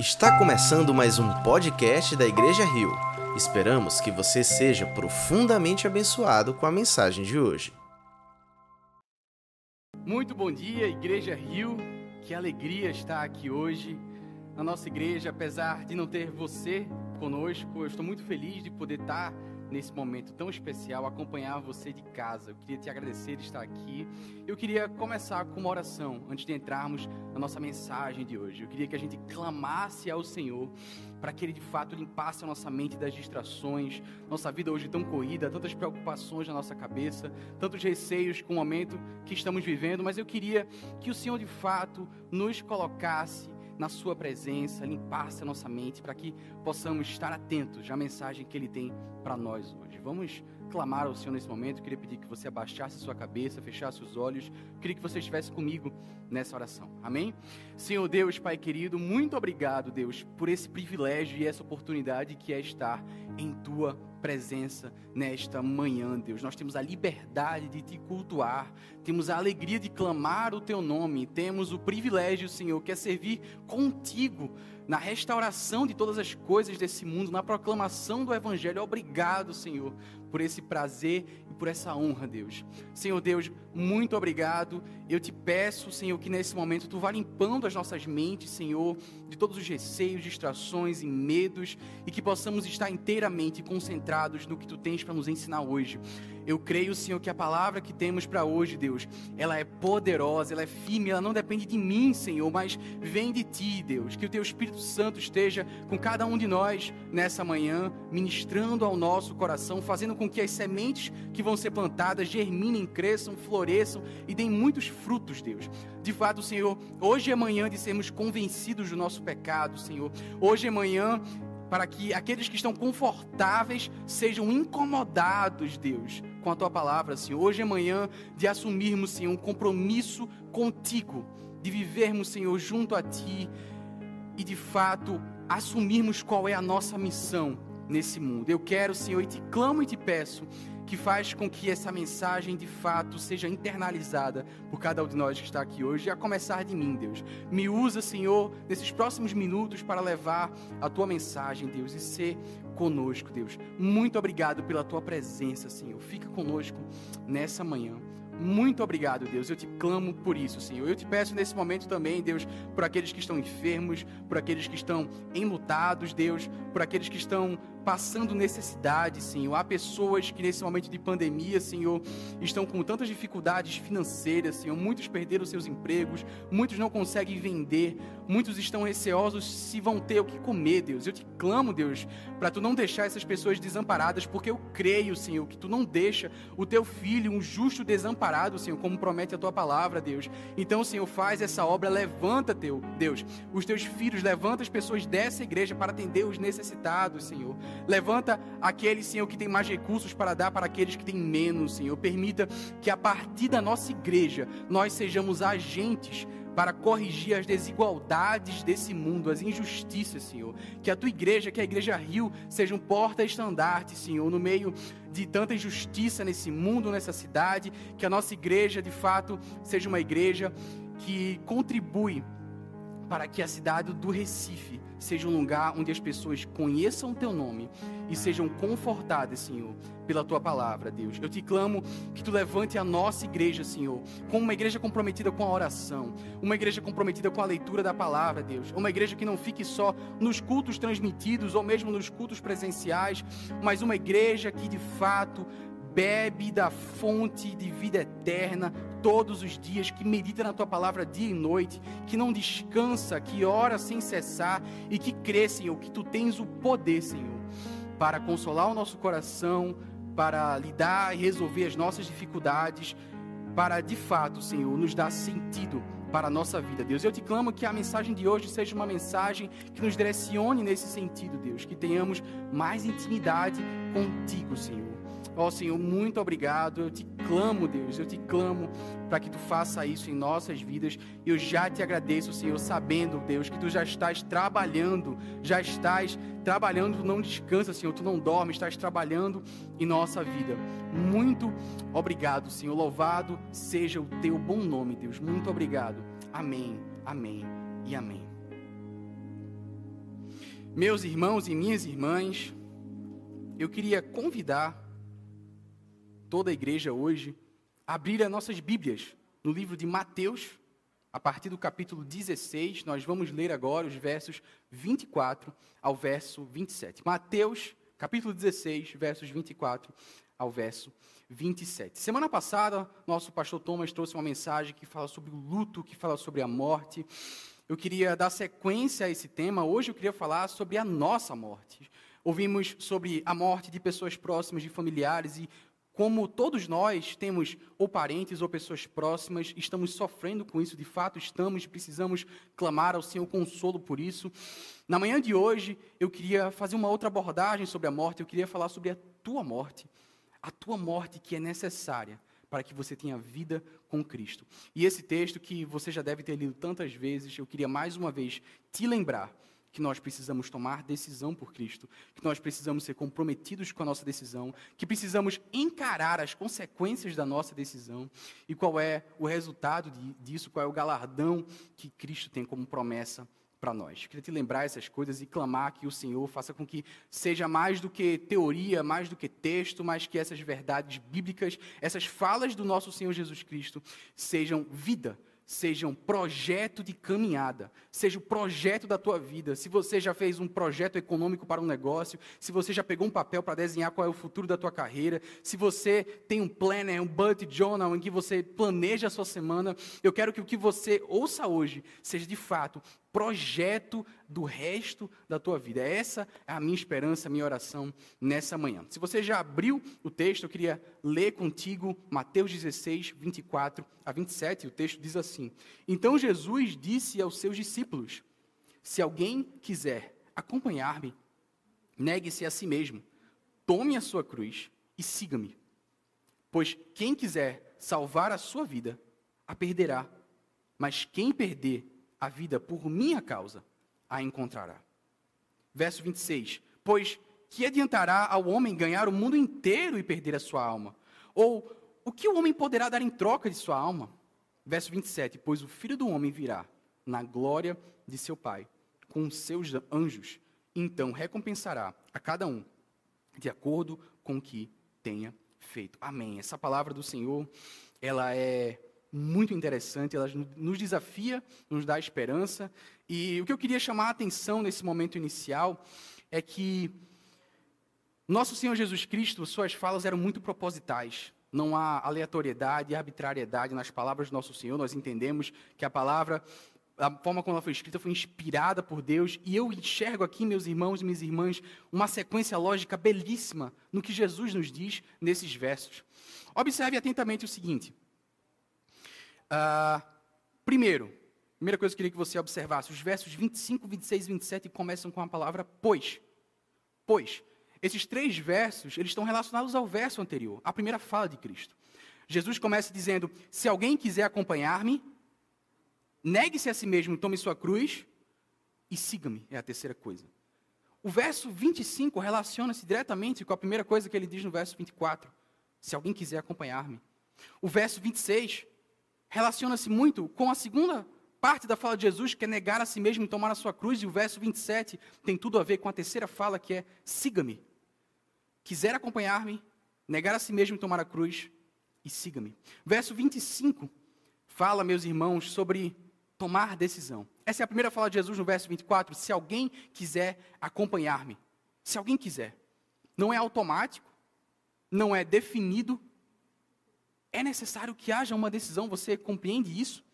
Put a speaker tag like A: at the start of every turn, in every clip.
A: Está começando mais um podcast da Igreja Rio. Esperamos que você seja profundamente abençoado com a mensagem de hoje.
B: Muito bom dia, Igreja Rio. Que alegria estar aqui hoje na nossa igreja, apesar de não ter você conosco. Eu estou muito feliz de poder estar nesse momento tão especial, acompanhar você de casa. Eu queria te agradecer de estar aqui. Eu queria começar com uma oração antes de entrarmos na nossa mensagem de hoje. Eu queria que a gente clamasse ao Senhor para que Ele de fato limpasse a nossa mente das distrações, nossa vida hoje tão corrida, tantas preocupações na nossa cabeça, tantos receios com o momento que estamos vivendo. Mas eu queria que o Senhor de fato nos colocasse na Sua presença, limpasse a nossa mente, para que possamos estar atentos à mensagem que Ele tem para nós hoje. Vamos clamar ao Senhor nesse momento. Eu queria pedir que você abaixasse sua cabeça, fechasse os olhos. Eu queria que você estivesse comigo nessa oração. Amém? Senhor Deus, Pai querido, muito obrigado, Deus, por esse privilégio e essa oportunidade que é estar em tua presença nesta manhã, Deus. Nós temos a liberdade de te cultuar, temos a alegria de clamar o teu nome, temos o privilégio, Senhor, que é servir contigo na restauração de todas as coisas desse mundo, na proclamação do Evangelho. Obrigado, Senhor, por esse prazer e por essa honra, Deus. Senhor Deus, muito obrigado. Eu te peço, Senhor, que nesse momento tu vá limpando as nossas mentes, Senhor, de todos os receios, distrações e medos, e que possamos estar inteiramente concentrados no que tu tens para nos ensinar hoje. Eu creio, Senhor, que a palavra que temos para hoje, Deus, ela é poderosa, ela é firme, ela não depende de mim, Senhor, mas vem de ti, Deus. Que o teu Espírito Santo esteja com cada um de nós nessa manhã, ministrando ao nosso coração, fazendo com que as sementes que vão ser plantadas germinem, cresçam, floresçam e deem muitos frutos, Deus. De fato, Senhor, hoje é manhã de sermos convencidos do nosso pecado, Senhor. Hoje é manhã para que aqueles que estão confortáveis sejam incomodados, Deus, com a tua palavra, Senhor. Hoje é manhã de assumirmos, Senhor, um compromisso contigo, de vivermos, Senhor, junto a ti e de fato assumirmos qual é a nossa missão nesse mundo. Eu quero, Senhor, e te clamo e te peço que faz com que essa mensagem de fato seja internalizada por cada um de nós que está aqui hoje, a começar de mim, Deus. Me usa, Senhor, nesses próximos minutos para levar a tua mensagem, Deus, e ser conosco, Deus. Muito obrigado pela tua presença, Senhor. Fica conosco nessa manhã. Muito obrigado, Deus. Eu te clamo por isso, Senhor. Eu te peço nesse momento também, Deus, por aqueles que estão enfermos, por aqueles que estão enlutados, Deus, por aqueles que estão passando necessidade, Senhor. Há pessoas que nesse momento de pandemia, Senhor, estão com tantas dificuldades financeiras, Senhor. Muitos perderam seus empregos, muitos não conseguem vender, muitos estão receosos se vão ter o que comer, Deus. Eu te clamo, Deus, para tu não deixar essas pessoas desamparadas, porque eu creio, Senhor, que tu não deixa o teu filho, um justo desamparado, Senhor, como promete a tua palavra, Deus. Então, Senhor, faz essa obra, levanta teu, Deus, os teus filhos, levanta as pessoas dessa igreja para atender os necessitados, Senhor. Levanta aqueles, Senhor, que tem mais recursos para dar para aqueles que têm menos, Senhor. Permita que a partir da nossa igreja nós sejamos agentes para corrigir as desigualdades desse mundo, as injustiças, Senhor. Que a tua igreja, que a igreja Rio, seja um porta-estandarte, Senhor, no meio de tanta injustiça nesse mundo, nessa cidade. Que a nossa igreja, de fato, seja uma igreja que contribui para que a cidade do Recife seja um lugar onde as pessoas conheçam o teu nome e sejam confortadas, Senhor, pela tua palavra, Deus. Eu te clamo que tu levante a nossa igreja, Senhor, como uma igreja comprometida com a oração, uma igreja comprometida com a leitura da palavra, Deus, uma igreja que não fique só nos cultos transmitidos ou mesmo nos cultos presenciais, mas uma igreja que de fato bebe da fonte de vida eterna todos os dias, que medita na tua palavra dia e noite, que não descansa, que ora sem cessar e que crê, Senhor, que tu tens o poder, Senhor, para consolar o nosso coração, para lidar e resolver as nossas dificuldades, para de fato, Senhor, nos dar sentido para a nossa vida, Deus. Eu te clamo que a mensagem de hoje seja uma mensagem que nos direcione nesse sentido, Deus, que tenhamos mais intimidade contigo, Senhor. Ó oh, Senhor, muito obrigado. Eu te clamo, Deus, eu te clamo para que tu faça isso em nossas vidas. Eu já te agradeço, Senhor, sabendo, Deus, que tu já estás trabalhando, já estás trabalhando, não descansa, Senhor, tu não dorme, estás trabalhando em nossa vida. Muito obrigado, Senhor. Louvado seja o teu bom nome, Deus. Muito obrigado. Amém, amém e amém. Meus irmãos e minhas irmãs, eu queria convidar toda a igreja hoje abrir as nossas Bíblias no livro de Mateus, a partir do capítulo 16. Nós vamos ler agora os versos 24 ao verso 27. Mateus, capítulo 16, versos 24 ao verso 27. Semana passada, nosso pastor Thomas trouxe uma mensagem que fala sobre o luto, que fala sobre a morte eu queria dar sequência a esse tema. Hoje eu queria falar sobre a nossa morte. Ouvimos sobre a morte de pessoas próximas, de familiares, e como todos nós temos ou parentes ou pessoas próximas, estamos sofrendo com isso, de fato estamos, precisamos clamar ao Senhor consolo por isso. Na manhã de hoje, eu queria fazer uma outra abordagem sobre a morte, eu queria falar sobre a tua morte, a tua morte que é necessária para que você tenha vida com Cristo. E esse texto que você já deve ter lido tantas vezes, eu queria mais uma vez te lembrar que nós precisamos tomar decisão por Cristo, que nós precisamos ser comprometidos com a nossa decisão, que precisamos encarar as consequências da nossa decisão e qual é o resultado disso, qual é o galardão que Cristo tem como promessa para nós. Queria te lembrar essas coisas e clamar que o Senhor faça com que seja mais do que teoria, mais do que texto, mas que essas verdades bíblicas, essas falas do nosso Senhor Jesus Cristo sejam vida seja um projeto de caminhada, seja o projeto da tua vida. Se você já fez um projeto econômico para um negócio, se você já pegou um papel para desenhar qual é o futuro da tua carreira, se você tem um planner, um bullet journal em que você planeja a sua semana, eu quero que o que você ouça hoje seja de fato projeto do resto da tua vida. Essa é a minha esperança, a minha oração nessa manhã. Se você já abriu o texto, eu queria ler contigo Mateus 16, 24 a 27. O texto diz assim: Então Jesus disse aos seus discípulos: Se alguém quiser acompanhar-me, negue-se a si mesmo, tome a sua cruz e siga-me. Pois quem quiser salvar a sua vida, a perderá. Mas quem perder a vida por minha causa, a encontrará. Verso 26. Pois que adiantará ao homem ganhar o mundo inteiro e perder a sua alma? Ou o que o homem poderá dar em troca de sua alma? Verso 27. Pois o filho do homem virá na glória de seu Pai, com seus anjos, então recompensará a cada um de acordo com o que tenha feito. Amém. Essa palavra do Senhor, ela é muito interessante, ela nos desafia, nos dá esperança. E o que eu queria chamar a atenção nesse momento inicial é que nosso Senhor Jesus Cristo, suas falas eram muito propositais. Não há aleatoriedade e arbitrariedade nas palavras do nosso Senhor. Nós entendemos que a palavra, a forma como ela foi escrita, foi inspirada por Deus. E eu enxergo aqui, meus irmãos e minhas irmãs, uma sequência lógica belíssima no que Jesus nos diz nesses versos. Observe atentamente o seguinte: Uh, primeiro, primeira coisa que eu queria que você observasse, os versos 25, 26 e 27 começam com a palavra pois. Pois. Esses três versos, eles estão relacionados ao verso anterior, a primeira fala de Cristo. Jesus começa dizendo: Se alguém quiser acompanhar-me, negue-se a si mesmo, tome sua cruz e siga-me. É a terceira coisa. O verso 25 relaciona-se diretamente com a primeira coisa que ele diz no verso 24: Se alguém quiser acompanhar-me. O verso 26 relaciona-se muito com a segunda parte da fala de Jesus, que é negar a si mesmo e tomar a sua cruz, e o verso 27 tem tudo a ver com a terceira fala, que é siga-me. Quiser acompanhar-me, negar a si mesmo e tomar a cruz, e siga-me. Verso 25 fala, meus irmãos, sobre tomar decisão. Essa é a primeira fala de Jesus no verso 24. Se alguém quiser acompanhar-me, se alguém quiser, não é automático, não é definido, é necessário que haja uma decisão, você compreende isso?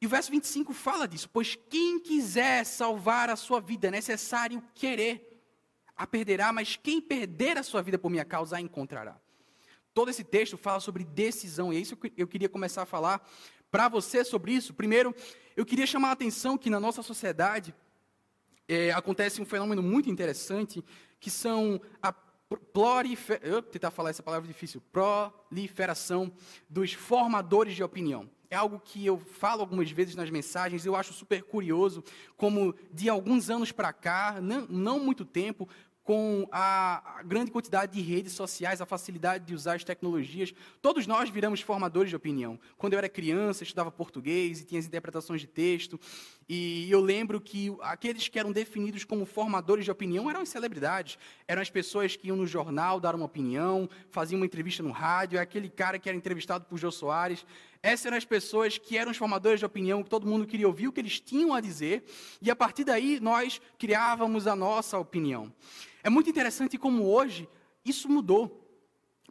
B: E o verso 25 fala disso, pois quem quiser salvar a sua vida, é necessário querer. A perderá, mas quem perder a sua vida por minha causa, a encontrará. Todo esse texto fala sobre decisão, e é isso que eu queria começar a falar para você sobre isso. Primeiro, eu queria chamar a atenção que na nossa sociedade é, acontece um fenômeno muito interessante, que são a prolifer... Eu tentar falar essa palavra difícil. Proliferação dos formadores de opinião. É algo que eu falo algumas vezes nas mensagens, eu acho super curioso como de alguns anos para cá, não, não muito tempo, com a, grande quantidade de redes sociais, a facilidade de usar as tecnologias, todos nós viramos formadores de opinião. Quando eu era criança, estudava português e tinha as interpretações de texto, e eu lembro que aqueles que eram definidos como formadores de opinião eram as celebridades, eram as pessoas que iam no jornal dar uma opinião, faziam uma entrevista no rádio, é aquele cara que era entrevistado por Jô Soares. Essas eram as pessoas que eram os formadores de opinião, que todo mundo queria ouvir o que eles tinham a dizer, e a partir daí nós criávamos a nossa opinião. É muito interessante como hoje isso mudou.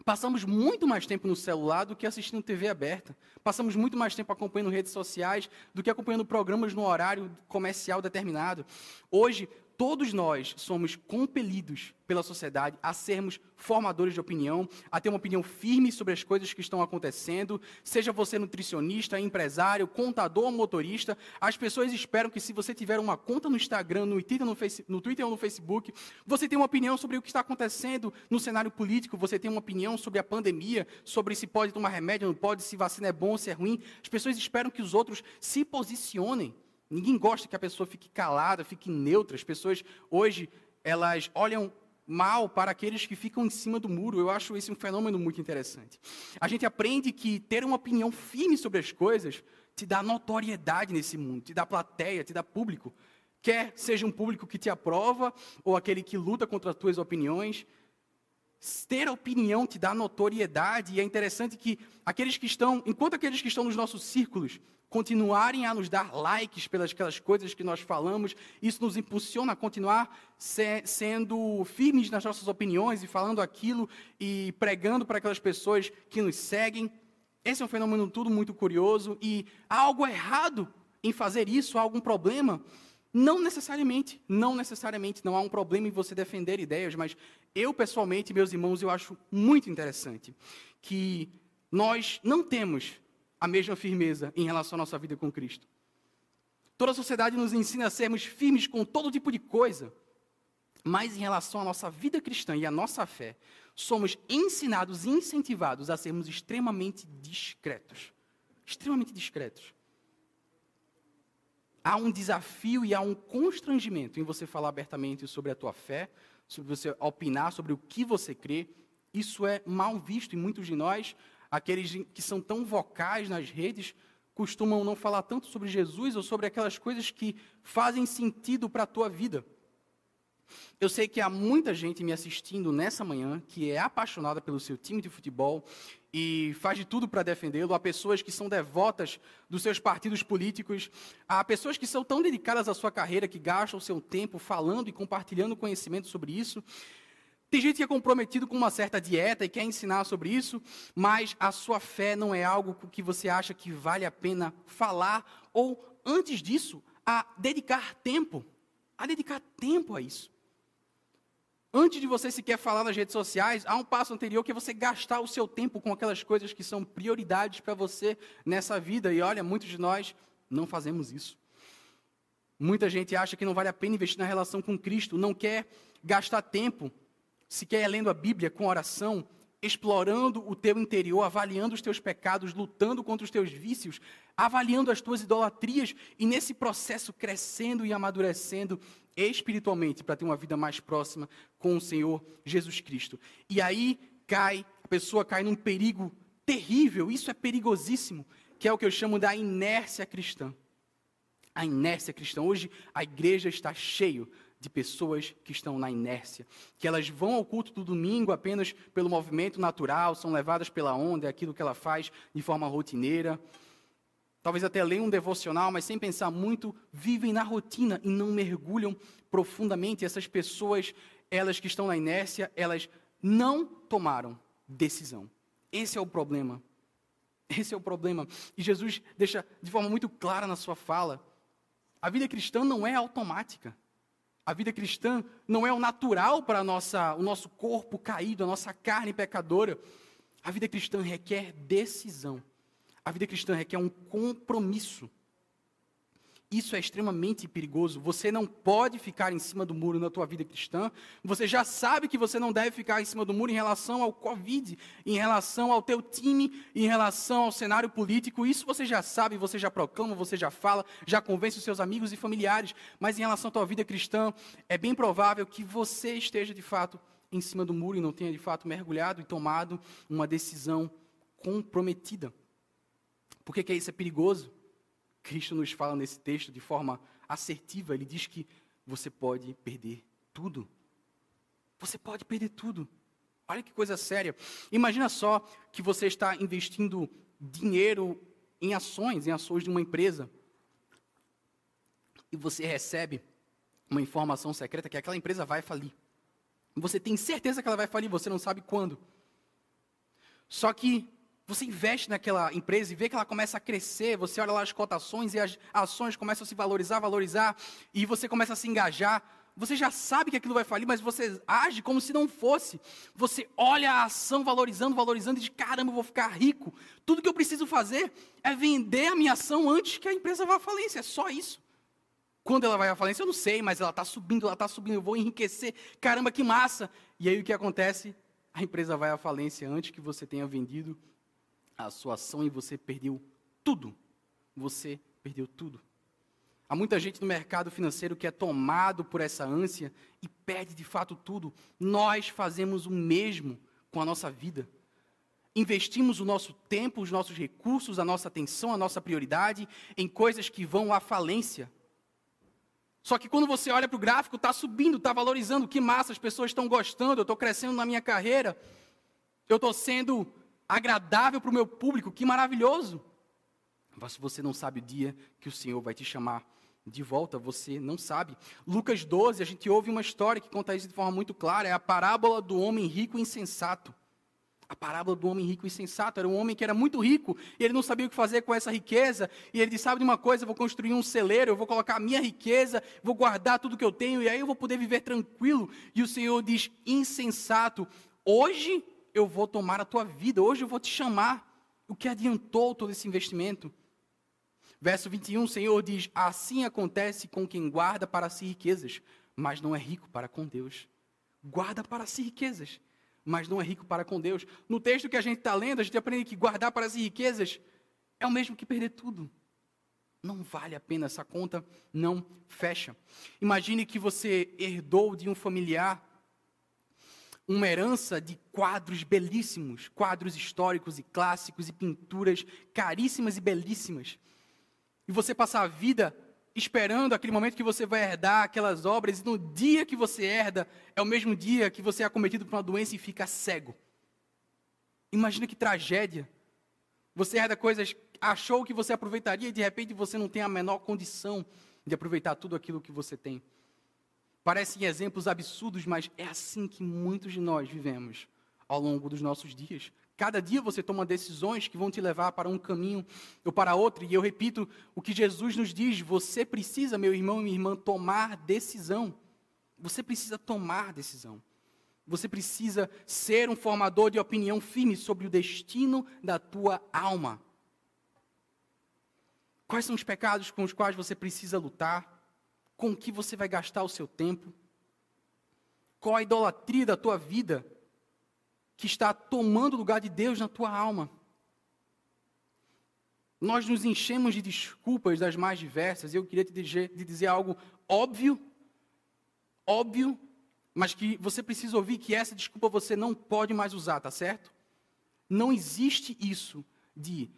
B: Passamos muito mais tempo no celular do que assistindo TV aberta. Passamos muito mais tempo acompanhando redes sociais do que acompanhando programas no horário comercial determinado. Hoje, todos nós somos compelidos pela sociedade a sermos formadores de opinião, a ter uma opinião firme sobre as coisas que estão acontecendo, seja você nutricionista, empresário, contador ou motorista, as pessoas esperam que se você tiver uma conta no Instagram, no Twitter, no, no Twitter ou no Facebook, você tenha uma opinião sobre o que está acontecendo no cenário político, você tenha uma opinião sobre a pandemia, sobre se pode tomar remédio, não pode, se vacina é bom, se é ruim. As pessoas esperam que os outros se posicionem. Ninguém gosta que a pessoa fique calada, fique neutra. As pessoas hoje elas olham mal para aqueles que ficam em cima do muro. Eu acho esse um fenômeno muito interessante. A gente aprende que ter uma opinião firme sobre as coisas te dá notoriedade nesse mundo, te dá plateia, te dá público. Quer seja um público que te aprova ou aquele que luta contra as tuas opiniões, ter opinião te dá notoriedade, e é interessante que aqueles que estão, enquanto aqueles que estão nos nossos círculos continuarem a nos dar likes pelas aquelas coisas que nós falamos, isso nos impulsiona a continuar se, sendo firmes nas nossas opiniões e falando aquilo e pregando para aquelas pessoas que nos seguem. Esse é um fenômeno tudo muito curioso e há algo errado em fazer isso, há algum problema? Não necessariamente, não necessariamente, não há um problema em você defender ideias, mas eu pessoalmente, meus irmãos, eu acho muito interessante que nós não temos a mesma firmeza em relação à nossa vida com Cristo. Toda a sociedade nos ensina a sermos firmes com todo tipo de coisa, mas em relação à nossa vida cristã e à nossa fé, somos ensinados e incentivados a sermos extremamente discretos. Extremamente discretos. Há um desafio e há um constrangimento em você falar abertamente sobre a tua fé, sobre você opinar sobre o que você crê. Isso é mal visto em muitos de nós, aqueles que são tão vocais nas redes costumam não falar tanto sobre Jesus ou sobre aquelas coisas que fazem sentido para a tua vida. Eu sei que há muita gente me assistindo nessa manhã que é apaixonada pelo seu time de futebol e faz de tudo para defendê-lo. Há pessoas que são devotas dos seus partidos políticos. Há pessoas que são tão dedicadas à sua carreira que gastam seu tempo falando e compartilhando conhecimento sobre isso. Tem gente que é comprometido com uma certa dieta e quer ensinar sobre isso, mas a sua fé não é algo que você acha que vale a pena falar, ou, antes disso, a dedicar tempo. A dedicar tempo a isso. Antes de você sequer falar nas redes sociais, há um passo anterior que é você gastar o seu tempo com aquelas coisas que são prioridades para você nessa vida. E olha, muitos de nós não fazemos isso. Muita gente acha que não vale a pena investir na relação com Cristo, não quer gastar tempo se quer lendo a Bíblia com oração, explorando o teu interior, avaliando os teus pecados, lutando contra os teus vícios, avaliando as tuas idolatrias e nesse processo crescendo e amadurecendo espiritualmente para ter uma vida mais próxima com o Senhor Jesus Cristo. E aí cai, a pessoa cai num perigo terrível, isso é perigosíssimo, que é o que eu chamo da inércia cristã. A inércia cristã. Hoje a igreja está cheio de pessoas que estão na inércia, que elas vão ao culto do domingo apenas pelo movimento natural, são levadas pela onda, é aquilo que ela faz de forma rotineira. Talvez até leiam um devocional, mas sem pensar muito, vivem na rotina e não mergulham profundamente. Essas pessoas, elas que estão na inércia, elas não tomaram decisão. Esse é o problema. Esse é o problema. E Jesus deixa de forma muito clara na sua fala: a vida cristã não é automática. A vida cristã não é o natural para nossa, o nosso corpo caído, a nossa carne pecadora. A vida cristã requer decisão. A vida cristã requer um compromisso. Isso é extremamente perigoso. Você não pode ficar em cima do muro na tua vida cristã. Você já sabe que você não deve ficar em cima do muro em relação ao Covid, em relação ao teu time, em relação ao cenário político. Isso você já sabe, você já proclama, você já fala, já convence os seus amigos e familiares. Mas em relação à tua vida cristã, é bem provável que você esteja de fato em cima do muro e não tenha de fato mergulhado e tomado uma decisão comprometida. Por que, que isso é perigoso? Cristo nos fala nesse texto de forma assertiva. Ele diz que você pode perder tudo. Você pode perder tudo. Olha que coisa séria. Imagina só que você está investindo dinheiro em ações, em ações de uma empresa. E você recebe uma informação secreta que aquela empresa vai falir. Você tem certeza que ela vai falir, você não sabe quando. Só que você investe naquela empresa e vê que ela começa a crescer, você olha lá as cotações e as ações começam a se valorizar, valorizar, e você começa a se engajar. Você já sabe que aquilo vai falir, mas você age como se não fosse. Você olha a ação valorizando, valorizando e diz: caramba, eu vou ficar rico. Tudo que eu preciso fazer é vender a minha ação antes que a empresa vá à falência. É só isso. Quando ela vai à falência, eu não sei, mas ela está subindo, ela está subindo, eu vou enriquecer. Caramba, que massa! E aí o que acontece? A empresa vai à falência antes que você tenha vendido a sua ação e você perdeu tudo. Você perdeu tudo. Há muita gente no mercado financeiro que é tomado por essa ânsia e perde de fato tudo. Nós fazemos o mesmo com a nossa vida. Investimos o nosso tempo, os nossos recursos, a nossa atenção, a nossa prioridade em coisas que vão à falência. Só que quando você olha para o gráfico, está subindo, está valorizando, que massa, as pessoas estão gostando, eu estou crescendo na minha carreira, eu estou sendo agradável para o meu público, que maravilhoso. Mas você não sabe o dia que o Senhor vai te chamar de volta, você não sabe. Lucas 12, a gente ouve uma história que conta isso de forma muito clara, é a parábola do homem rico e insensato. A parábola do homem rico e insensato era um homem que era muito rico e ele não sabia o que fazer com essa riqueza. E ele disse: Sabe de uma coisa? Eu vou construir um celeiro, eu vou colocar a minha riqueza, vou guardar tudo que eu tenho e aí eu vou poder viver tranquilo. E o Senhor diz: Insensato, hoje eu vou tomar a tua vida, hoje eu vou te chamar. O que adiantou todo esse investimento? Verso 21, o Senhor diz: Assim acontece com quem guarda para si riquezas, mas não é rico para com Deus. Guarda para si riquezas, mas não é rico para com Deus. No texto que a gente está lendo, a gente aprende que guardar para si riquezas é o mesmo que perder tudo. Não vale a pena, essa conta não fecha. Imagine que você herdou de um familiar uma herança de quadros belíssimos, quadros históricos e clássicos e pinturas caríssimas e belíssimas. E você passar a vida esperando aquele momento que você vai herdar aquelas obras, e no dia que você herda, é o mesmo dia que você é acometido por uma doença e fica cego. Imagina que tragédia. Você herda coisas, achou que você aproveitaria e de repente você não tem a menor condição de aproveitar tudo aquilo que você tem. Parecem exemplos absurdos, mas é assim que muitos de nós vivemos ao longo dos nossos dias. Cada dia você toma decisões que vão te levar para um caminho ou para outro. E eu repito o que Jesus nos diz: você precisa, meu irmão e minha irmã, tomar decisão. Você precisa tomar decisão. Você precisa ser um formador de opinião firme sobre o destino da tua alma. Quais são os pecados com os quais você precisa lutar? Com que você vai gastar o seu tempo? Qual a idolatria da tua vida que está tomando o lugar de Deus na tua alma? Nós nos enchemos de desculpas das mais diversas, eu queria te dizer, te dizer algo óbvio, óbvio, mas que você precisa ouvir que essa desculpa você não pode mais usar, tá certo? Não existe isso de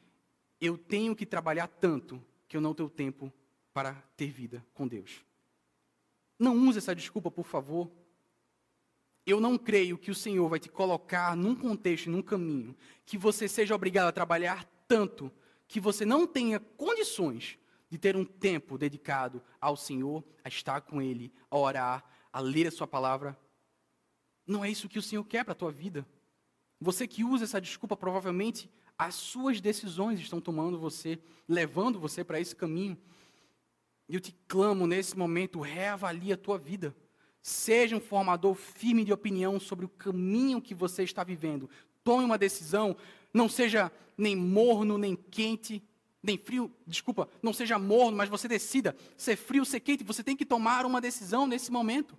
B: eu tenho que trabalhar tanto que eu não tenho tempo para ter vida com Deus. Não use essa desculpa, por favor. Eu não creio que o Senhor vai te colocar num contexto, num caminho, que você seja obrigado a trabalhar tanto que você não tenha condições de ter um tempo dedicado ao Senhor, a estar com Ele, a orar, a ler a Sua palavra. Não é isso que o Senhor quer para a tua vida. Você que usa essa desculpa, provavelmente as suas decisões estão tomando você, levando você para esse caminho. E eu te clamo nesse momento, reavalie a tua vida. Seja um formador firme de opinião sobre o caminho que você está vivendo. Tome uma decisão, não seja nem morno nem quente, nem frio, desculpa, não seja morno, mas você decida ser frio, ser quente. Você tem que tomar uma decisão nesse momento.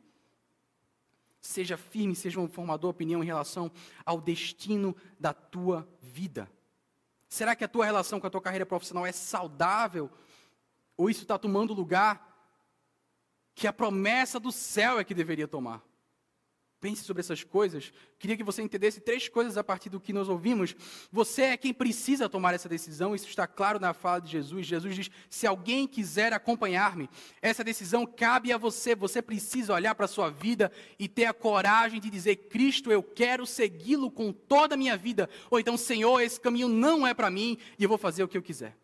B: Seja firme, seja um formador de opinião em relação ao destino da tua vida. Será que a tua relação com a tua carreira profissional é saudável? Ou isso está tomando lugar que a promessa do céu é que deveria tomar? Pense sobre essas coisas. Queria que você entendesse três coisas a partir do que nós ouvimos. Você é quem precisa tomar essa decisão, isso está claro na fala de Jesus. Jesus diz: se alguém quiser acompanhar-me, essa decisão cabe a você. Você precisa olhar para a sua vida e ter a coragem de dizer: Cristo, eu quero segui-lo com toda a minha vida. Ou então, Senhor, esse caminho não é para mim e eu vou fazer o que eu quiser.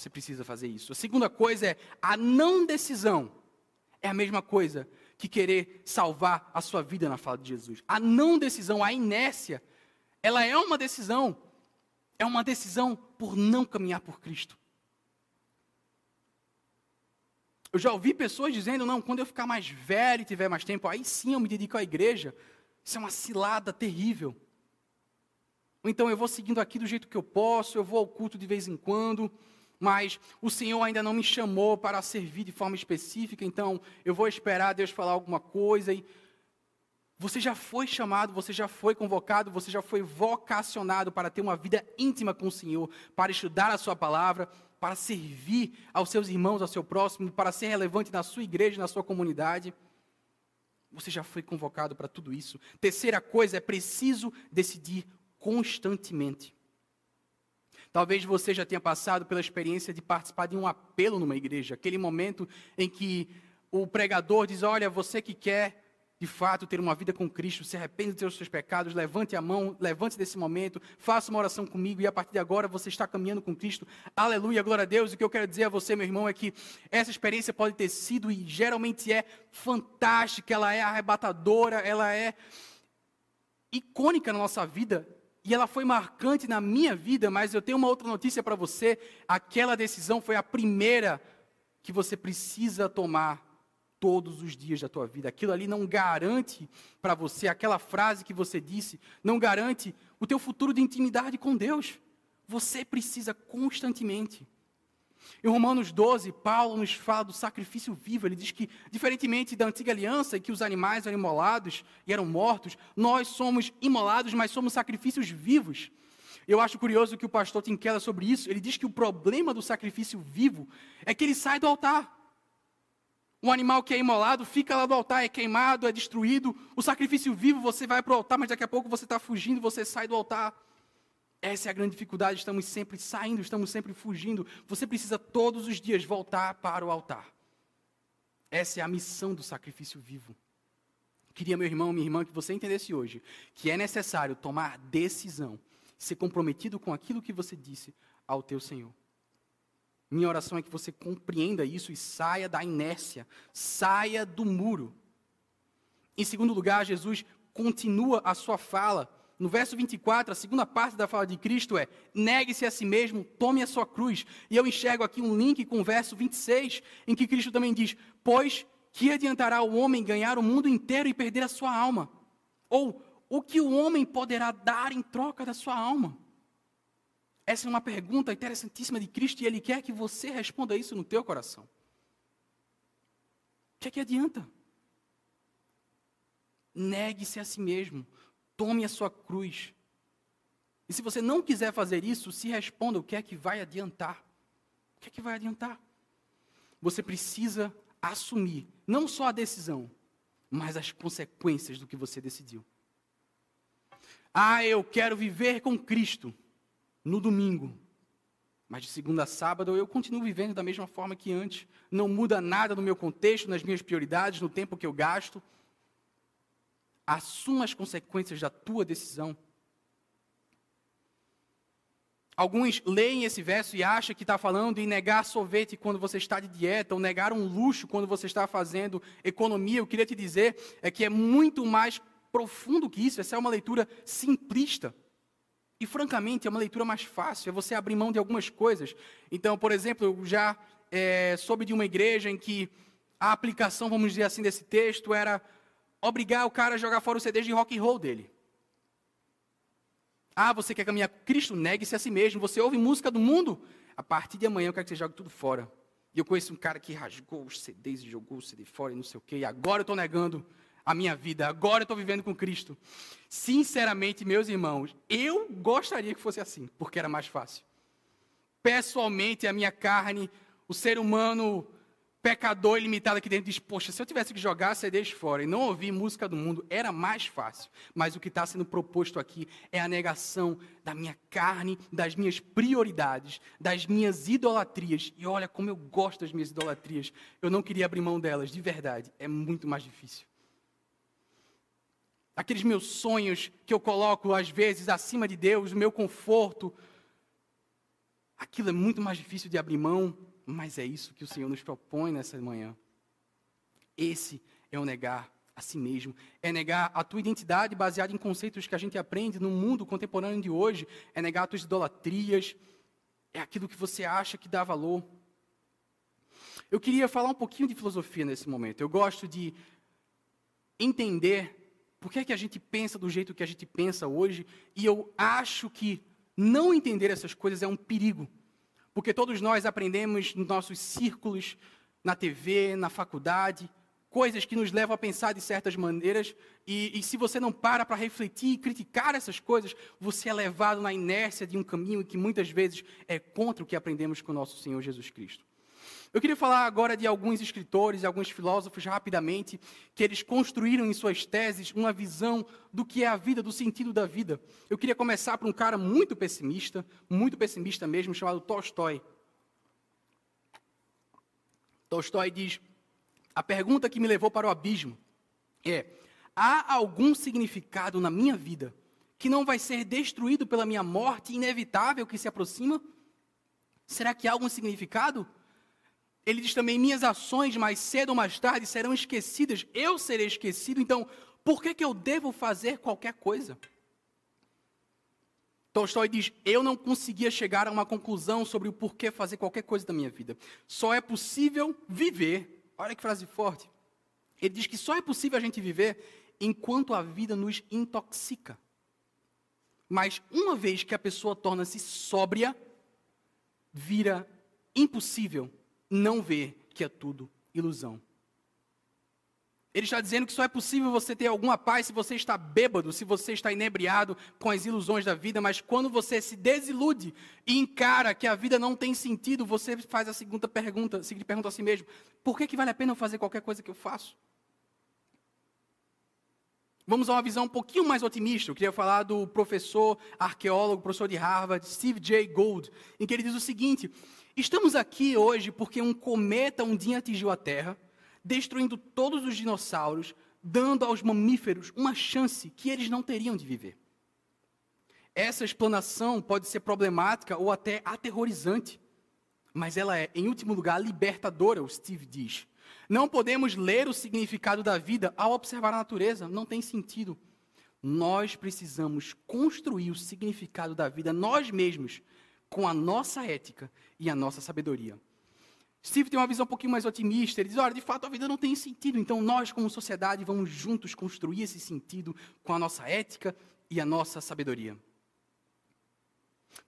B: Você precisa fazer isso. A segunda coisa é a não decisão. É a mesma coisa que querer salvar a sua vida na fala de Jesus. A não decisão, a inércia, ela é uma decisão. É uma decisão por não caminhar por Cristo. Eu já ouvi pessoas dizendo: não, quando eu ficar mais velho e tiver mais tempo, aí sim eu me dedico à igreja. Isso é uma cilada terrível. Ou então eu vou seguindo aqui do jeito que eu posso, eu vou ao culto de vez em quando, mas o Senhor ainda não me chamou para servir de forma específica, então eu vou esperar Deus falar alguma coisa. E você já foi chamado, você já foi convocado, você já foi vocacionado para ter uma vida íntima com o Senhor, para estudar a Sua palavra, para servir aos seus irmãos, ao seu próximo, para ser relevante na sua igreja, na sua comunidade. Você já foi convocado para tudo isso. Terceira coisa, é preciso decidir constantemente. Talvez você já tenha passado pela experiência de participar de um apelo numa igreja, aquele momento em que o pregador diz: Olha, você que quer de fato ter uma vida com Cristo, se arrepende dos seus pecados, levante a mão, levante desse momento, faça uma oração comigo e a partir de agora você está caminhando com Cristo. Aleluia, glória a Deus. E o que eu quero dizer a você, meu irmão, é que essa experiência pode ter sido e geralmente é fantástica, ela é arrebatadora, ela é icônica na nossa vida e ela foi marcante na minha vida, mas eu tenho uma outra notícia para você. Aquela decisão foi a primeira que você precisa tomar todos os dias da tua vida. Aquilo ali não garante para você, aquela frase que você disse, não garante o teu futuro de intimidade com Deus. Você precisa constantemente em Romanos 12, Paulo nos fala do sacrifício vivo. Ele diz que, diferentemente da antiga aliança, em que os animais eram imolados e eram mortos, nós somos imolados, mas somos sacrifícios vivos. Eu acho curioso que o pastor Tim Keller sobre isso. Ele diz que o problema do sacrifício vivo é que ele sai do altar. Um animal que é imolado fica lá do altar, é queimado, é destruído. O sacrifício vivo, você vai para o altar, mas daqui a pouco você está fugindo, você sai do altar. Essa é a grande dificuldade, estamos sempre saindo, estamos sempre fugindo. Você precisa todos os dias voltar para o altar. Essa é a missão do sacrifício vivo. Queria, meu irmão, minha irmã, que você entendesse hoje que é necessário tomar decisão, ser comprometido com aquilo que você disse ao teu Senhor. Minha oração é que você compreenda isso e saia da inércia, saia do muro. Em segundo lugar, Jesus continua a sua fala no verso 24, a segunda parte da fala de Cristo é: negue-se a si mesmo, tome a sua cruz. E eu enxergo aqui um link com o verso 26, em que Cristo também diz: Pois que adiantará o homem ganhar o mundo inteiro e perder a sua alma? Ou o que o homem poderá dar em troca da sua alma? Essa é uma pergunta interessantíssima de Cristo e Ele quer que você responda isso no teu coração. O que é que adianta? Negue-se a si mesmo, Tome a sua cruz. E se você não quiser fazer isso, se responda o que é que vai adiantar. O que é que vai adiantar? Você precisa assumir não só a decisão, mas as consequências do que você decidiu. Ah, eu quero viver com Cristo no domingo. Mas de segunda a sábado eu continuo vivendo da mesma forma que antes. Não muda nada no meu contexto, nas minhas prioridades, no tempo que eu gasto assuma as consequências da tua decisão. Alguns leem esse verso e acham que está falando em negar sorvete quando você está de dieta, ou negar um luxo quando você está fazendo economia. Eu queria te dizer é que é muito mais profundo que isso. Essa é uma leitura simplista. E, francamente, é uma leitura mais fácil. É você abrir mão de algumas coisas. Então, por exemplo, eu já é, soube de uma igreja em que a aplicação, vamos dizer assim, desse texto era obrigar o cara a jogar fora os CDs de rock and roll dele. Ah, você quer caminhar com Cristo? Negue-se a si mesmo. Você ouve música do mundo? A partir de amanhã eu quero que você jogue tudo fora. E eu conheço um cara que rasgou os CDs e jogou o CD fora e não sei o quê. E agora eu estou negando a minha vida. Agora eu estou vivendo com Cristo. Sinceramente, meus irmãos, eu gostaria que fosse assim, porque era mais fácil. Pessoalmente, a minha carne, o ser humano pecador ilimitado aqui dentro diz: Poxa, se eu tivesse que jogar CDs fora e não ouvir música do mundo, era mais fácil. Mas o que está sendo proposto aqui é a negação da minha carne, das minhas prioridades, das minhas idolatrias. E olha como eu gosto das minhas idolatrias. Eu não queria abrir mão delas, de verdade. É muito mais difícil. Aqueles meus sonhos que eu coloco, às vezes, acima de Deus, o meu conforto. Aquilo é muito mais difícil de abrir mão mas é isso que o Senhor nos propõe nessa manhã. Esse é o negar a si mesmo. É negar a tua identidade baseada em conceitos que a gente aprende no mundo contemporâneo de hoje. É negar as tuas idolatrias. É aquilo que você acha que dá valor. Eu queria falar um pouquinho de filosofia nesse momento. Eu gosto de entender por que, é que a gente pensa do jeito que a gente pensa hoje. E eu acho que não entender essas coisas é um perigo porque todos nós aprendemos nos nossos círculos, na TV, na faculdade, coisas que nos levam a pensar de certas maneiras, e, e se você não para para refletir e criticar essas coisas, você é levado na inércia de um caminho que muitas vezes é contra o que aprendemos com o nosso Senhor Jesus Cristo. Eu queria falar agora de alguns escritores e alguns filósofos rapidamente que eles construíram em suas teses uma visão do que é a vida, do sentido da vida. Eu queria começar por um cara muito pessimista, muito pessimista mesmo, chamado Tolstói. Tolstói diz: A pergunta que me levou para o abismo é: há algum significado na minha vida que não vai ser destruído pela minha morte inevitável que se aproxima? Será que há algum significado? Ele diz também: minhas ações mais cedo ou mais tarde serão esquecidas, eu serei esquecido, então por que, que eu devo fazer qualquer coisa? Tolstói diz: Eu não conseguia chegar a uma conclusão sobre o porquê fazer qualquer coisa da minha vida. Só é possível viver. Olha que frase forte. Ele diz que só é possível a gente viver enquanto a vida nos intoxica. Mas uma vez que a pessoa torna-se sóbria, vira impossível não vê que é tudo ilusão. Ele está dizendo que só é possível você ter alguma paz se você está bêbado, se você está inebriado com as ilusões da vida, mas quando você se desilude e encara que a vida não tem sentido, você faz a segunda pergunta, se pergunta a si mesmo: por que, que vale a pena eu fazer qualquer coisa que eu faço? Vamos a uma visão um pouquinho mais otimista. Eu queria falar do professor arqueólogo, professor de Harvard, Steve J. Gould, em que ele diz o seguinte: Estamos aqui hoje porque um cometa um dia atingiu a Terra, destruindo todos os dinossauros, dando aos mamíferos uma chance que eles não teriam de viver. Essa explanação pode ser problemática ou até aterrorizante, mas ela é, em último lugar, libertadora, o Steve diz. Não podemos ler o significado da vida ao observar a natureza, não tem sentido. Nós precisamos construir o significado da vida nós mesmos, com a nossa ética e a nossa sabedoria. Steve tem uma visão um pouquinho mais otimista. Ele diz: olha, de fato a vida não tem sentido, então nós, como sociedade, vamos juntos construir esse sentido com a nossa ética e a nossa sabedoria.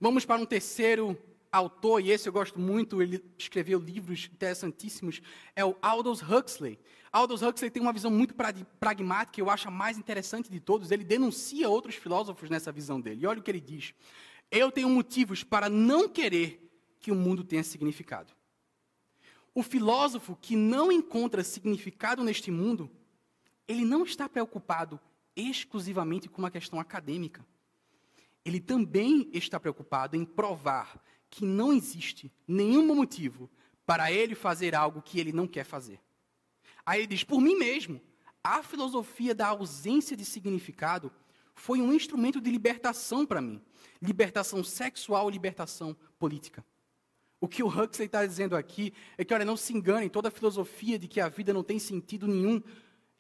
B: Vamos para um terceiro autor, e esse eu gosto muito, ele escreveu livros interessantíssimos, é o Aldous Huxley. Aldous Huxley tem uma visão muito pragmática, eu acho a mais interessante de todos. Ele denuncia outros filósofos nessa visão dele. E olha o que ele diz. Eu tenho motivos para não querer que o mundo tenha significado. O filósofo que não encontra significado neste mundo, ele não está preocupado exclusivamente com uma questão acadêmica. Ele também está preocupado em provar que não existe nenhum motivo para ele fazer algo que ele não quer fazer. Aí ele diz: por mim mesmo, a filosofia da ausência de significado foi um instrumento de libertação para mim. Libertação sexual, libertação política. O que o Huxley está dizendo aqui é que, olha, não se enganem, toda a filosofia de que a vida não tem sentido nenhum,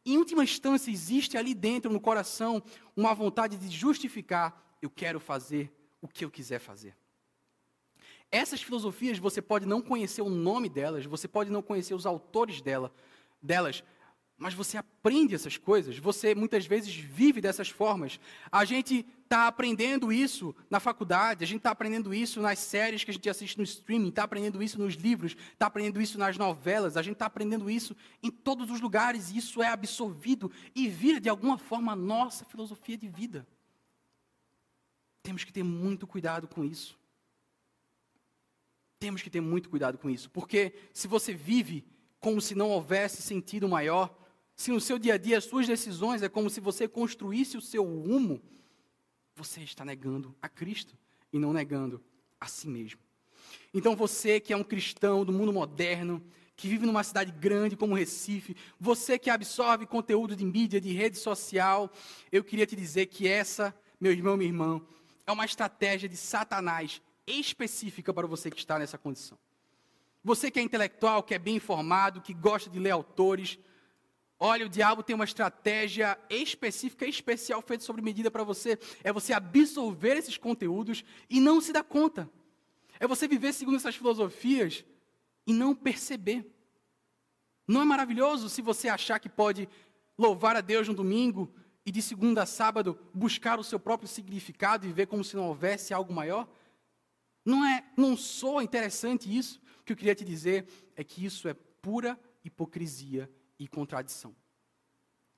B: em última instância, existe ali dentro, no coração, uma vontade de justificar: eu quero fazer o que eu quiser fazer. Essas filosofias você pode não conhecer o nome delas, você pode não conhecer os autores dela, delas, mas você aprende essas coisas, você muitas vezes vive dessas formas. A gente está aprendendo isso na faculdade, a gente está aprendendo isso nas séries que a gente assiste no streaming, está aprendendo isso nos livros, está aprendendo isso nas novelas, a gente está aprendendo isso em todos os lugares, e isso é absorvido e vira de alguma forma a nossa filosofia de vida. Temos que ter muito cuidado com isso. Temos que ter muito cuidado com isso, porque se você vive como se não houvesse sentido maior, se no seu dia a dia as suas decisões é como se você construísse o seu rumo, você está negando a Cristo e não negando a si mesmo. Então você que é um cristão do mundo moderno, que vive numa cidade grande como Recife, você que absorve conteúdo de mídia, de rede social, eu queria te dizer que essa, meu irmão, minha irmã, é uma estratégia de Satanás específica para você que está nessa condição. Você que é intelectual, que é bem informado, que gosta de ler autores, Olha, o diabo tem uma estratégia específica, especial, feita sobre medida para você. É você absorver esses conteúdos e não se dar conta. É você viver segundo essas filosofias e não perceber. Não é maravilhoso se você achar que pode louvar a Deus no domingo e de segunda a sábado buscar o seu próprio significado e ver como se não houvesse algo maior? Não é, não soa interessante isso? O que eu queria te dizer é que isso é pura hipocrisia e contradição.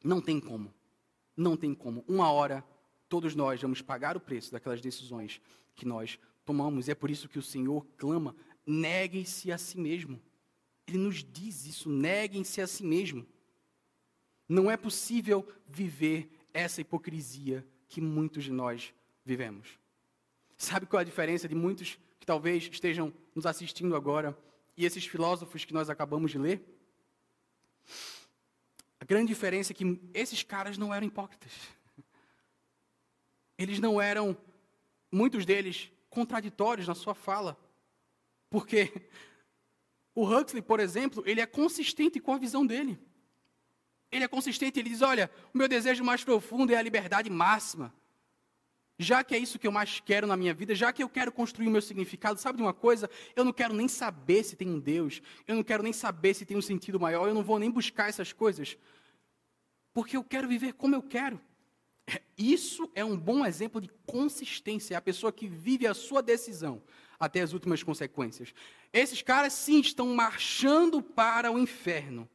B: Não tem como. Não tem como. Uma hora, todos nós vamos pagar o preço daquelas decisões que nós tomamos. E é por isso que o Senhor clama: neguem-se a si mesmo. Ele nos diz isso: neguem-se a si mesmo. Não é possível viver essa hipocrisia que muitos de nós vivemos. Sabe qual é a diferença de muitos que talvez estejam nos assistindo agora e esses filósofos que nós acabamos de ler? A grande diferença é que esses caras não eram hipócritas. Eles não eram, muitos deles, contraditórios na sua fala. Porque o Huxley, por exemplo, ele é consistente com a visão dele. Ele é consistente, ele diz: Olha, o meu desejo mais profundo é a liberdade máxima. Já que é isso que eu mais quero na minha vida, já que eu quero construir o meu significado, sabe de uma coisa? Eu não quero nem saber se tem um Deus, eu não quero nem saber se tem um sentido maior, eu não vou nem buscar essas coisas, porque eu quero viver como eu quero. Isso é um bom exemplo de consistência, é a pessoa que vive a sua decisão até as últimas consequências. Esses caras, sim, estão marchando para o inferno.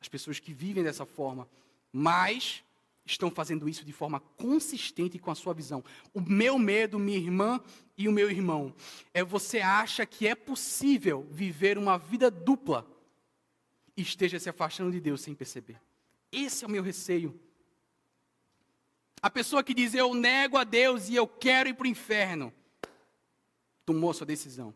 B: As pessoas que vivem dessa forma, mas estão fazendo isso de forma consistente com a sua visão. O meu medo, minha irmã e o meu irmão, é você acha que é possível viver uma vida dupla e esteja se afastando de Deus sem perceber. Esse é o meu receio. A pessoa que diz eu nego a Deus e eu quero ir para o inferno, tomou sua decisão.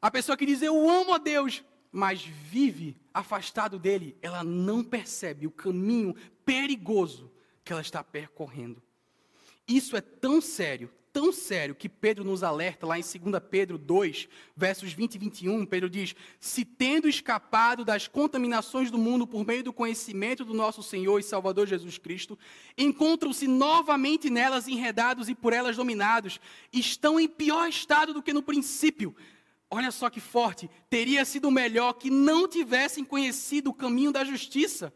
B: A pessoa que diz eu amo a Deus, mas vive afastado dele, ela não percebe o caminho perigoso que ela está percorrendo. Isso é tão sério, tão sério, que Pedro nos alerta lá em 2 Pedro 2, versos 20 e 21. Pedro diz: Se tendo escapado das contaminações do mundo por meio do conhecimento do nosso Senhor e Salvador Jesus Cristo, encontram-se novamente nelas enredados e por elas dominados, estão em pior estado do que no princípio. Olha só que forte, teria sido melhor que não tivessem conhecido o caminho da justiça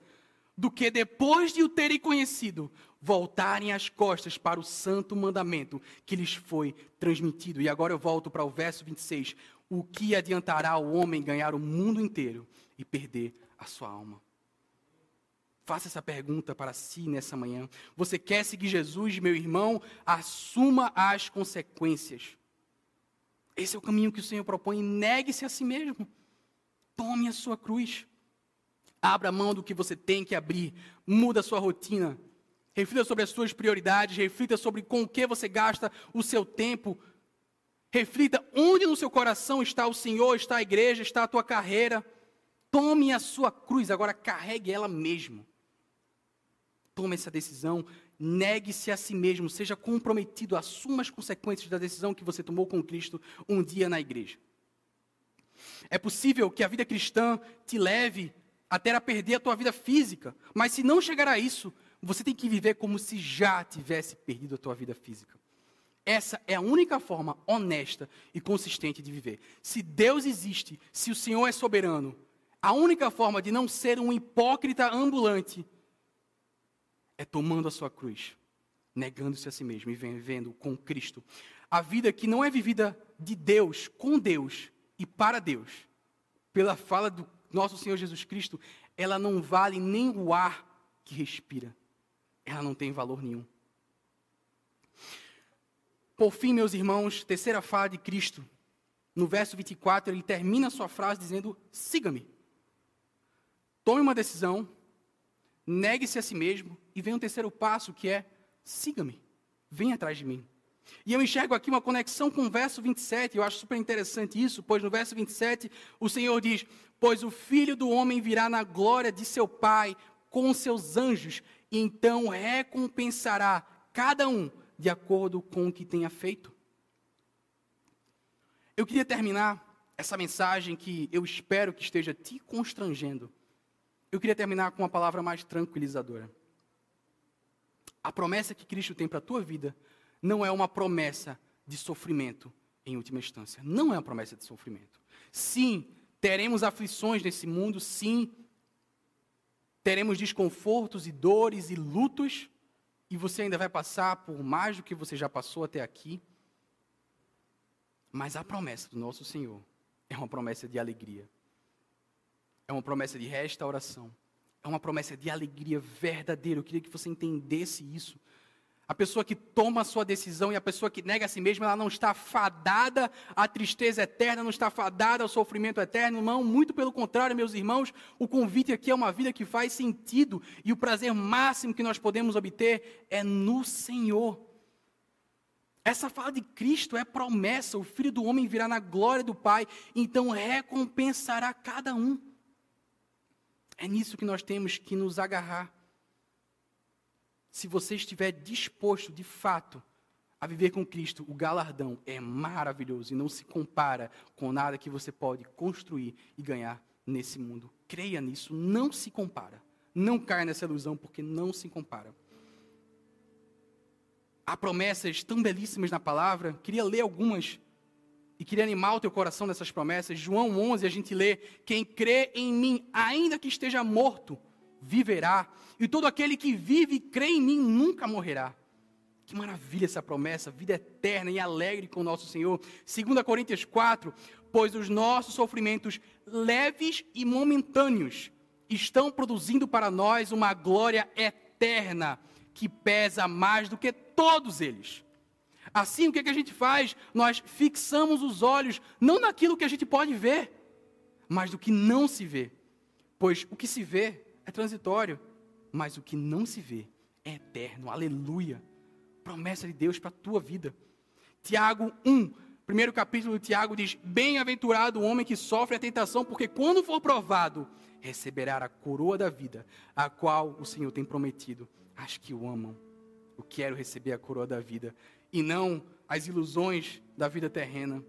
B: do que depois de o terem conhecido, voltarem as costas para o santo mandamento que lhes foi transmitido. E agora eu volto para o verso 26. O que adiantará o homem ganhar o mundo inteiro e perder a sua alma? Faça essa pergunta para si nessa manhã. Você quer seguir Jesus, meu irmão? Assuma as consequências. Esse é o caminho que o Senhor propõe. Negue-se a si mesmo. Tome a sua cruz. Abra mão do que você tem que abrir. Muda a sua rotina. Reflita sobre as suas prioridades. Reflita sobre com o que você gasta o seu tempo. Reflita onde no seu coração está o Senhor, está a igreja, está a tua carreira. Tome a sua cruz, agora carregue ela mesmo. Tome essa decisão, negue-se a si mesmo, seja comprometido, assuma as consequências da decisão que você tomou com Cristo um dia na igreja. É possível que a vida cristã te leve até a perder a tua vida física. Mas se não chegar a isso, você tem que viver como se já tivesse perdido a tua vida física. Essa é a única forma honesta e consistente de viver. Se Deus existe, se o Senhor é soberano, A única forma de não ser um hipócrita ambulante é tomando a sua cruz, negando-se a si mesmo e vivendo com Cristo. A vida que não é vivida de Deus, com Deus e para Deus, pela fala do nosso Senhor Jesus Cristo, ela não vale nem o ar que respira. Ela não tem valor nenhum. Por fim, meus irmãos, terceira fala de Cristo. No verso 24, ele termina a sua frase dizendo: siga-me. Tome uma decisão, negue-se a si mesmo e venha um terceiro passo que é: siga-me, venha atrás de mim. E eu enxergo aqui uma conexão com o verso 27, eu acho super interessante isso, pois no verso 27 o Senhor diz: Pois o filho do homem virá na glória de seu Pai com seus anjos, e então recompensará cada um de acordo com o que tenha feito. Eu queria terminar essa mensagem que eu espero que esteja te constrangendo. Eu queria terminar com uma palavra mais tranquilizadora. A promessa que Cristo tem para a tua vida não é uma promessa de sofrimento em última instância. Não é uma promessa de sofrimento. Sim, teremos aflições nesse mundo, sim, teremos desconfortos e dores e lutos, e você ainda vai passar por mais do que você já passou até aqui. Mas a promessa do nosso Senhor é uma promessa de alegria, é uma promessa de restauração, é uma promessa de alegria verdadeira. Eu queria que você entendesse isso. A pessoa que toma a sua decisão e a pessoa que nega a si mesma, ela não está fadada à tristeza eterna, não está fadada ao sofrimento eterno, não. Muito pelo contrário, meus irmãos, o convite aqui é uma vida que faz sentido e o prazer máximo que nós podemos obter é no Senhor. Essa fala de Cristo é promessa: o Filho do Homem virá na glória do Pai, então recompensará cada um. É nisso que nós temos que nos agarrar se você estiver disposto, de fato, a viver com Cristo, o galardão é maravilhoso e não se compara com nada que você pode construir e ganhar nesse mundo. Creia nisso, não se compara. Não caia nessa ilusão, porque não se compara. Há promessas tão belíssimas na palavra, queria ler algumas e queria animar o teu coração nessas promessas. João 11, a gente lê: Quem crê em mim, ainda que esteja morto, viverá, e todo aquele que vive e crê em mim nunca morrerá. Que maravilha essa promessa, vida eterna e alegre com o nosso Senhor. 2 Coríntios 4, pois os nossos sofrimentos leves e momentâneos estão produzindo para nós uma glória eterna que pesa mais do que todos eles. Assim, o que, é que a gente faz? Nós fixamos os olhos não naquilo que a gente pode ver, mas do que não se vê. Pois o que se vê é transitório, mas o que não se vê é eterno. Aleluia. Promessa de Deus para a tua vida. Tiago 1, primeiro capítulo de Tiago diz: Bem-aventurado o homem que sofre a tentação, porque quando for provado, receberá a coroa da vida, a qual o Senhor tem prometido. Acho que o amam. Eu quero receber a coroa da vida e não as ilusões da vida terrena.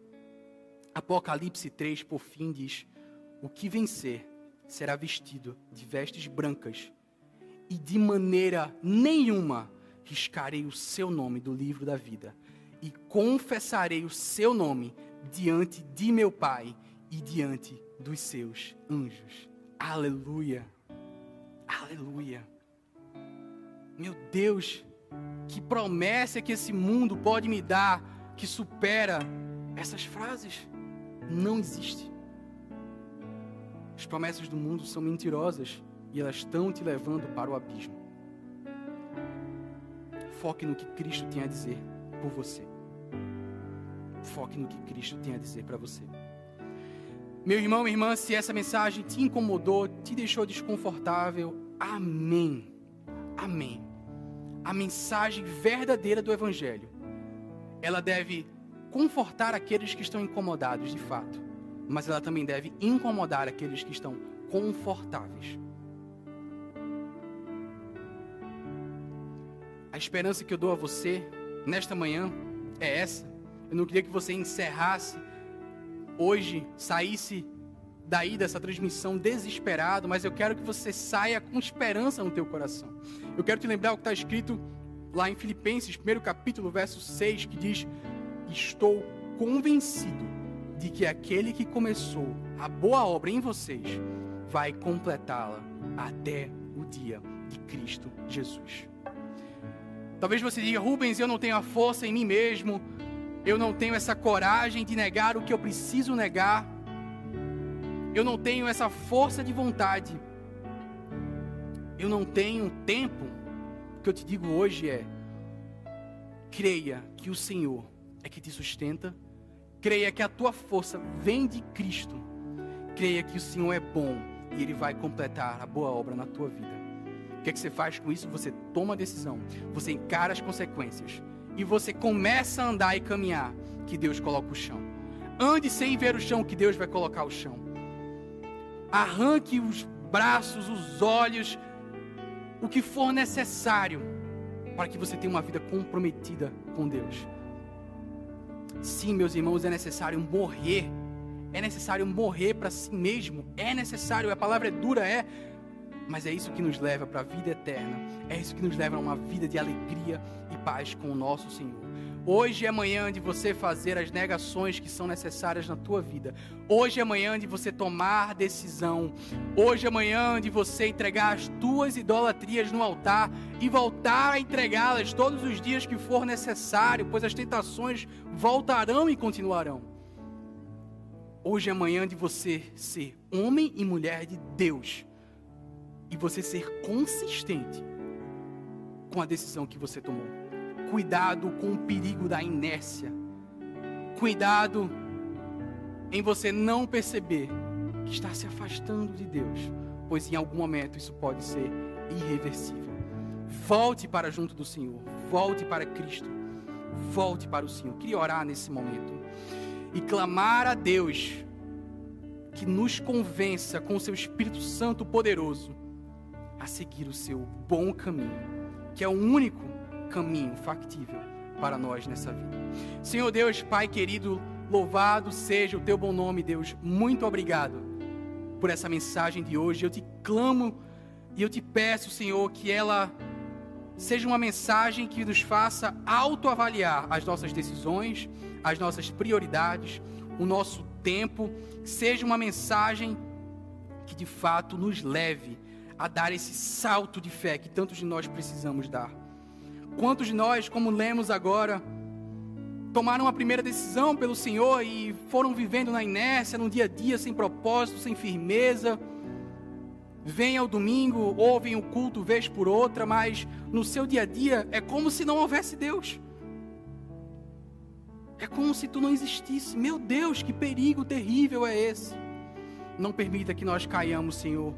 B: Apocalipse 3, por fim, diz: O que vencer será vestido de vestes brancas, e de maneira nenhuma riscarei o seu nome do livro da vida, e confessarei o seu nome diante de meu Pai e diante dos seus anjos. Aleluia! Aleluia! Meu Deus, que promessa que esse mundo pode me dar que supera essas frases? Não existe. As promessas do mundo são mentirosas e elas estão te levando para o abismo. Foque no que Cristo tem a dizer por você. Foque no que Cristo tem a dizer para você. Meu irmão, minha irmã, se essa mensagem te incomodou, te deixou desconfortável, amém. Amém. A mensagem verdadeira do Evangelho, ela deve confortar aqueles que estão incomodados de fato mas ela também deve incomodar aqueles que estão confortáveis. A esperança que eu dou a você nesta manhã é essa. Eu não queria que você encerrasse hoje, saísse daí dessa transmissão desesperado, mas eu quero que você saia com esperança no teu coração. Eu quero te lembrar o que está escrito lá em Filipenses, primeiro capítulo, verso 6, que diz: Estou convencido de que aquele que começou a boa obra em vocês vai completá-la até o dia de Cristo Jesus. Talvez você diga, Rubens, eu não tenho a força em mim mesmo, eu não tenho essa coragem de negar o que eu preciso negar, eu não tenho essa força de vontade, eu não tenho tempo. O que eu te digo hoje é: creia que o Senhor é que te sustenta, creia que a tua força vem de Cristo, creia que o Senhor é bom e Ele vai completar a boa obra na tua vida. O que, é que você faz com isso? Você toma a decisão, você encara as consequências e você começa a andar e caminhar que Deus coloca o chão. Ande sem ver o chão que Deus vai colocar o chão. Arranque os braços, os olhos, o que for necessário para que você tenha uma vida comprometida com Deus. Sim, meus irmãos, é necessário morrer. É necessário morrer para si mesmo. É necessário, a palavra é dura, é. Mas é isso que nos leva para a vida eterna. É isso que nos leva a uma vida de alegria e paz com o nosso Senhor. Hoje é manhã de você fazer as negações que são necessárias na tua vida. Hoje é manhã de você tomar decisão. Hoje é manhã de você entregar as tuas idolatrias no altar e voltar a entregá-las todos os dias que for necessário, pois as tentações voltarão e continuarão. Hoje é manhã de você ser homem e mulher de Deus e você ser consistente com a decisão que você tomou. Cuidado com o perigo da inércia. Cuidado em você não perceber que está se afastando de Deus, pois em algum momento isso pode ser irreversível. Volte para junto do Senhor, volte para Cristo, volte para o Senhor. Queria orar nesse momento e clamar a Deus que nos convença com o seu Espírito Santo poderoso a seguir o seu bom caminho, que é o único caminho factível para nós nessa vida. Senhor Deus, Pai querido, louvado seja o teu bom nome, Deus. Muito obrigado por essa mensagem de hoje. Eu te clamo e eu te peço, Senhor, que ela seja uma mensagem que nos faça autoavaliar as nossas decisões, as nossas prioridades, o nosso tempo, seja uma mensagem que de fato nos leve a dar esse salto de fé que tantos de nós precisamos dar. Quantos de nós, como lemos agora, tomaram a primeira decisão pelo Senhor e foram vivendo na inércia, no dia a dia, sem propósito, sem firmeza? Vêm ao domingo, ouvem o culto vez por outra, mas no seu dia a dia é como se não houvesse Deus. É como se tu não existisse. Meu Deus, que perigo terrível é esse. Não permita que nós caiamos, Senhor,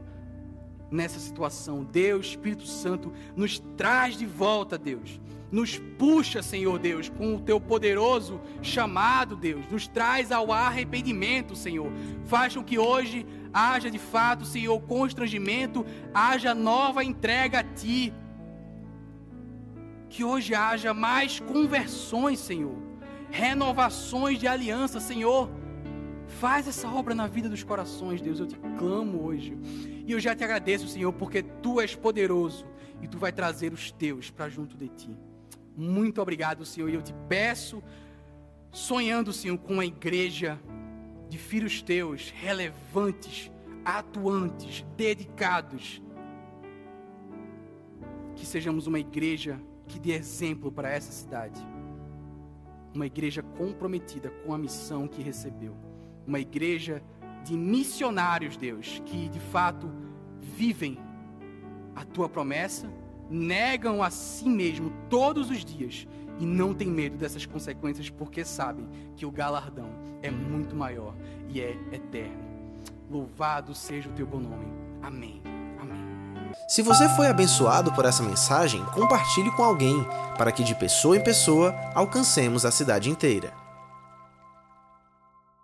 B: nessa situação. Deus, Espírito Santo, nos traz de volta, Deus. Nos puxa, Senhor Deus, com o teu poderoso chamado, Deus. Nos traz ao arrependimento, Senhor. Faz com que hoje haja de fato, Senhor, constrangimento, haja nova entrega a Ti. Que hoje haja mais conversões, Senhor. Renovações de aliança, Senhor. Faz essa obra na vida dos corações, Deus. Eu te clamo hoje. E eu já te agradeço, Senhor, porque tu és poderoso e tu vai trazer os teus para junto de ti. Muito obrigado, Senhor. E eu te peço, sonhando, Senhor, com uma igreja de filhos teus, relevantes, atuantes, dedicados. Que sejamos uma igreja que dê exemplo para essa cidade. Uma igreja comprometida com a missão que recebeu. Uma igreja de missionários, Deus, que de fato vivem a tua promessa, negam a si mesmo todos os dias e não têm medo dessas consequências porque sabem que o galardão é muito maior e é eterno. Louvado seja o teu bom nome. Amém. Amém.
A: Se você foi abençoado por essa mensagem, compartilhe com alguém, para que de pessoa em pessoa alcancemos a cidade inteira.